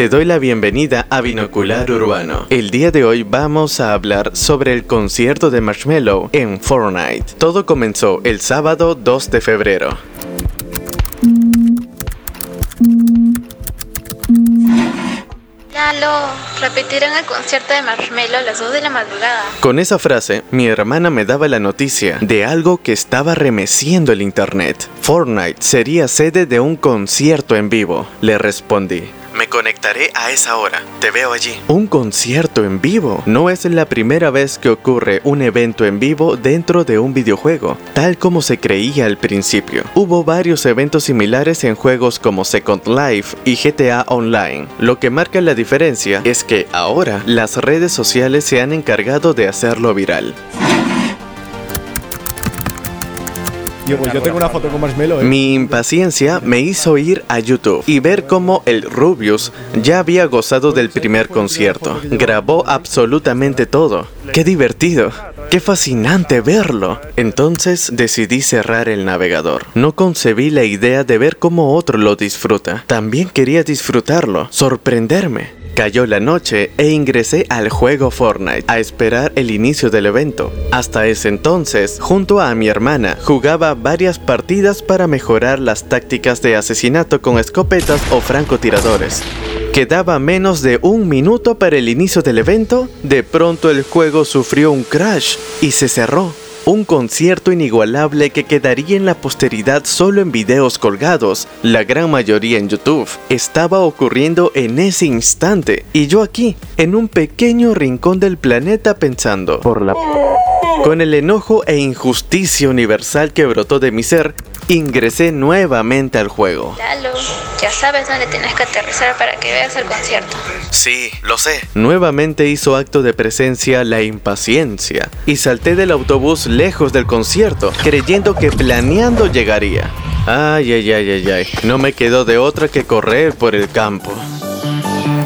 Te doy la bienvenida a Binocular Urbano. El día de hoy vamos a hablar sobre el concierto de Marshmello en Fortnite. Todo comenzó el sábado 2 de febrero. Lalo, repetirán el concierto de Marshmello a las 2 de la madrugada. Con esa frase, mi hermana me daba la noticia de algo que estaba remeciendo el internet. Fortnite sería sede de un concierto en vivo. Le respondí. Me conectaré a esa hora. Te veo allí. Un concierto en vivo. No es la primera vez que ocurre un evento en vivo dentro de un videojuego, tal como se creía al principio. Hubo varios eventos similares en juegos como Second Life y GTA Online. Lo que marca la diferencia es que ahora las redes sociales se han encargado de hacerlo viral. Pues. ¿eh? Mi impaciencia me hizo ir a YouTube y ver cómo el Rubius ya había gozado del primer concierto. Grabó absolutamente todo. ¡Qué divertido! ¡Qué fascinante verlo! Entonces decidí cerrar el navegador. No concebí la idea de ver cómo otro lo disfruta. También quería disfrutarlo, sorprenderme. Cayó la noche e ingresé al juego Fortnite a esperar el inicio del evento. Hasta ese entonces, junto a mi hermana, jugaba varias partidas para mejorar las tácticas de asesinato con escopetas o francotiradores. Quedaba menos de un minuto para el inicio del evento, de pronto el juego sufrió un crash y se cerró. Un concierto inigualable que quedaría en la posteridad solo en videos colgados, la gran mayoría en YouTube, estaba ocurriendo en ese instante y yo aquí, en un pequeño rincón del planeta pensando, por la... Con el enojo e injusticia universal que brotó de mi ser, ingresé nuevamente al juego. Lalo, ya sabes dónde tienes que aterrizar para que veas el concierto. Sí, lo sé. Nuevamente hizo acto de presencia la impaciencia y salté del autobús lejos del concierto, creyendo que planeando llegaría. Ay, ay, ay, ay, ay. No me quedó de otra que correr por el campo.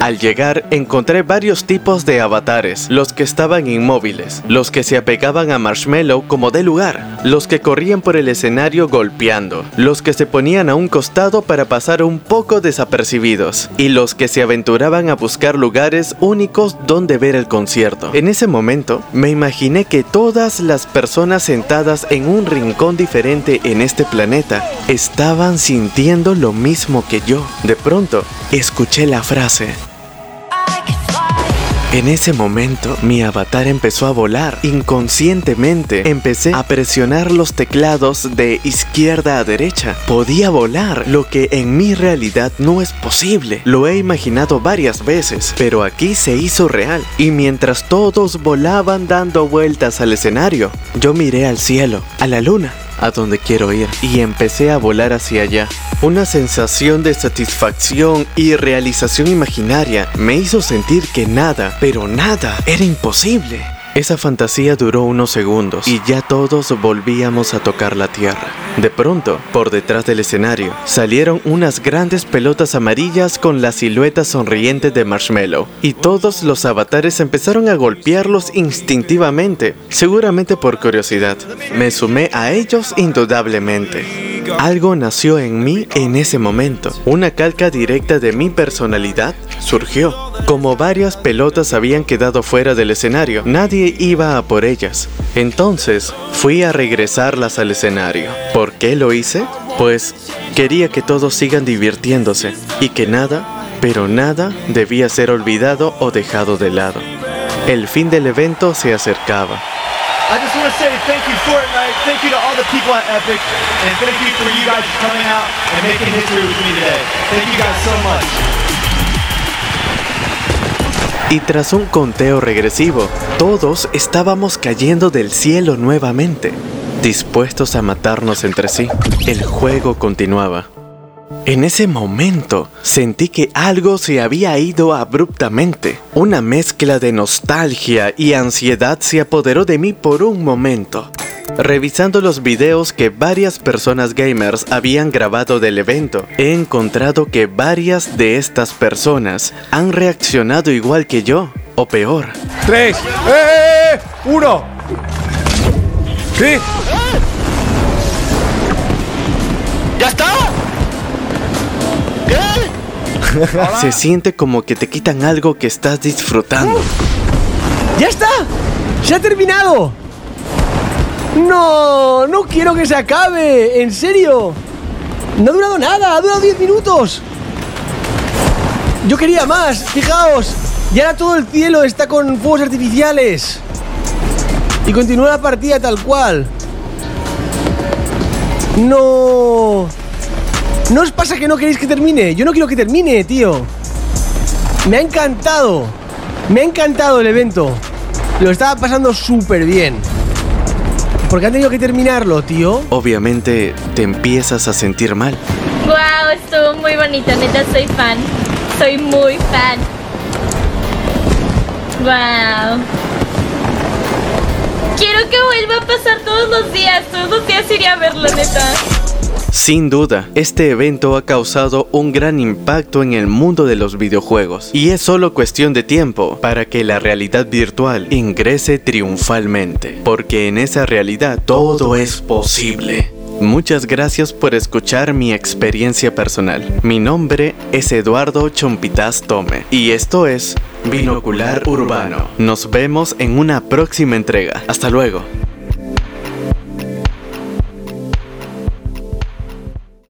Al llegar encontré varios tipos de avatares, los que estaban inmóviles, los que se apegaban a Marshmallow como de lugar, los que corrían por el escenario golpeando, los que se ponían a un costado para pasar un poco desapercibidos, y los que se aventuraban a buscar lugares únicos donde ver el concierto. En ese momento me imaginé que todas las personas sentadas en un rincón diferente en este planeta estaban sintiendo lo mismo que yo. De pronto, escuché la frase, en ese momento, mi avatar empezó a volar. Inconscientemente, empecé a presionar los teclados de izquierda a derecha. Podía volar, lo que en mi realidad no es posible. Lo he imaginado varias veces, pero aquí se hizo real. Y mientras todos volaban dando vueltas al escenario, yo miré al cielo, a la luna a donde quiero ir y empecé a volar hacia allá. Una sensación de satisfacción y realización imaginaria me hizo sentir que nada, pero nada, era imposible. Esa fantasía duró unos segundos y ya todos volvíamos a tocar la tierra. De pronto, por detrás del escenario, salieron unas grandes pelotas amarillas con la silueta sonriente de Marshmallow y todos los avatares empezaron a golpearlos instintivamente, seguramente por curiosidad. Me sumé a ellos indudablemente. Algo nació en mí en ese momento. Una calca directa de mi personalidad surgió. Como varias pelotas habían quedado fuera del escenario, nadie iba a por ellas. Entonces fui a regresarlas al escenario. ¿Por qué lo hice? Pues quería que todos sigan divirtiéndose y que nada, pero nada debía ser olvidado o dejado de lado. El fin del evento se acercaba. I just want Fortnite, thank you to all the people Epic, and thank you for you guys coming out and making history with Y tras un conteo regresivo, todos estábamos cayendo del cielo nuevamente, dispuestos a matarnos entre sí. El juego continuaba. En ese momento sentí que algo se había ido abruptamente. Una mezcla de nostalgia y ansiedad se apoderó de mí por un momento. Revisando los videos que varias personas gamers habían grabado del evento, he encontrado que varias de estas personas han reaccionado igual que yo, o peor. ¡Tres! ¡Eh! ¡Uno! ¿Qué? ¡Ya está! Se siente como que te quitan algo que estás disfrutando. ¡Ya está! ¡Se ha terminado! ¡No! ¡No quiero que se acabe! ¡En serio! No ha durado nada, ha durado 10 minutos. Yo quería más, fijaos. Y ahora todo el cielo está con fuegos artificiales. Y continúa la partida tal cual. No. ¿No os pasa que no queréis que termine? Yo no quiero que termine, tío. Me ha encantado. Me ha encantado el evento. Lo estaba pasando súper bien. ¿Por qué han tenido que terminarlo, tío? Obviamente te empiezas a sentir mal. Wow, estuvo muy bonito, neta, soy fan. Soy muy fan. Wow. Quiero que vuelva a pasar todos los días. Todos los días iría a verlo, neta. Sin duda, este evento ha causado un gran impacto en el mundo de los videojuegos y es solo cuestión de tiempo para que la realidad virtual ingrese triunfalmente, porque en esa realidad todo es posible. Muchas gracias por escuchar mi experiencia personal. Mi nombre es Eduardo Chompitas Tome y esto es Binocular Urbano. Nos vemos en una próxima entrega. Hasta luego.